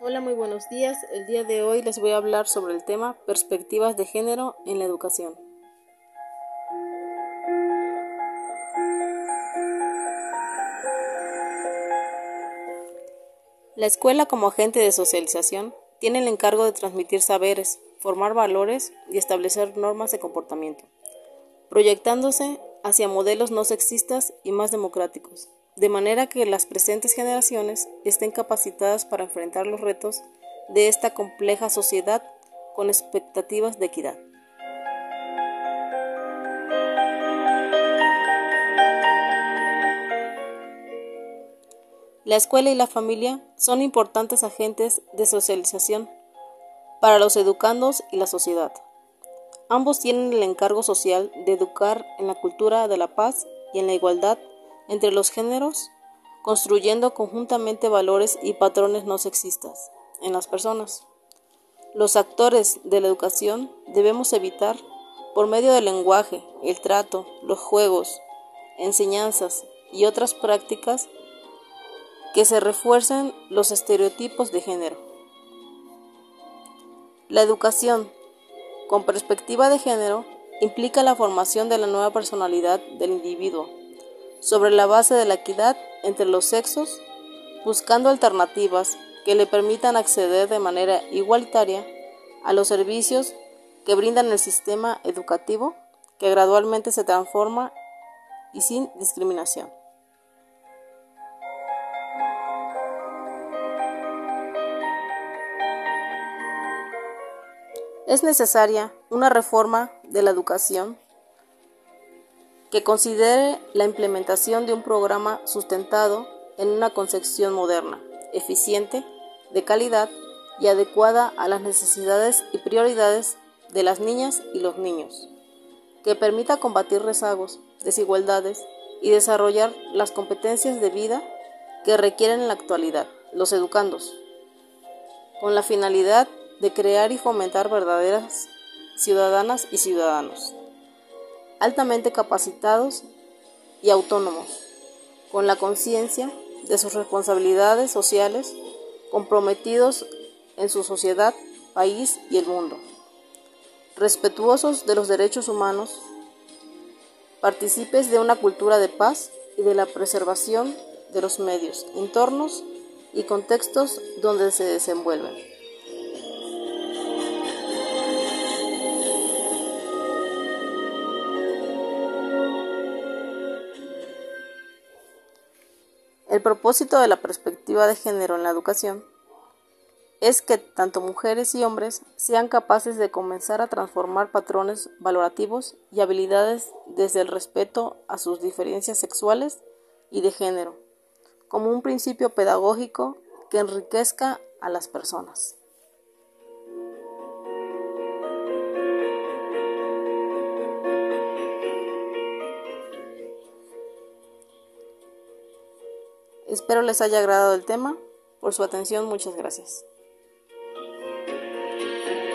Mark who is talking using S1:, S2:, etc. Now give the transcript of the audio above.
S1: Hola, muy buenos días. El día de hoy les voy a hablar sobre el tema perspectivas de género en la educación. La escuela como agente de socialización tiene el encargo de transmitir saberes, formar valores y establecer normas de comportamiento, proyectándose hacia modelos no sexistas y más democráticos de manera que las presentes generaciones estén capacitadas para enfrentar los retos de esta compleja sociedad con expectativas de equidad. La escuela y la familia son importantes agentes de socialización para los educandos y la sociedad. Ambos tienen el encargo social de educar en la cultura de la paz y en la igualdad entre los géneros, construyendo conjuntamente valores y patrones no sexistas en las personas. Los actores de la educación debemos evitar, por medio del lenguaje, el trato, los juegos, enseñanzas y otras prácticas, que se refuercen los estereotipos de género. La educación, con perspectiva de género, implica la formación de la nueva personalidad del individuo, sobre la base de la equidad entre los sexos, buscando alternativas que le permitan acceder de manera igualitaria a los servicios que brindan el sistema educativo que gradualmente se transforma y sin discriminación. Es necesaria una reforma de la educación que considere la implementación de un programa sustentado en una concepción moderna, eficiente, de calidad y adecuada a las necesidades y prioridades de las niñas y los niños, que permita combatir rezagos, desigualdades y desarrollar las competencias de vida que requieren en la actualidad los educandos, con la finalidad de crear y fomentar verdaderas ciudadanas y ciudadanos altamente capacitados y autónomos, con la conciencia de sus responsabilidades sociales, comprometidos en su sociedad, país y el mundo, respetuosos de los derechos humanos, partícipes de una cultura de paz y de la preservación de los medios, entornos y contextos donde se desenvuelven. El propósito de la perspectiva de género en la educación es que tanto mujeres y hombres sean capaces de comenzar a transformar patrones valorativos y habilidades desde el respeto a sus diferencias sexuales y de género, como un principio pedagógico que enriquezca a las personas. Espero les haya agradado el tema. Por su atención, muchas gracias.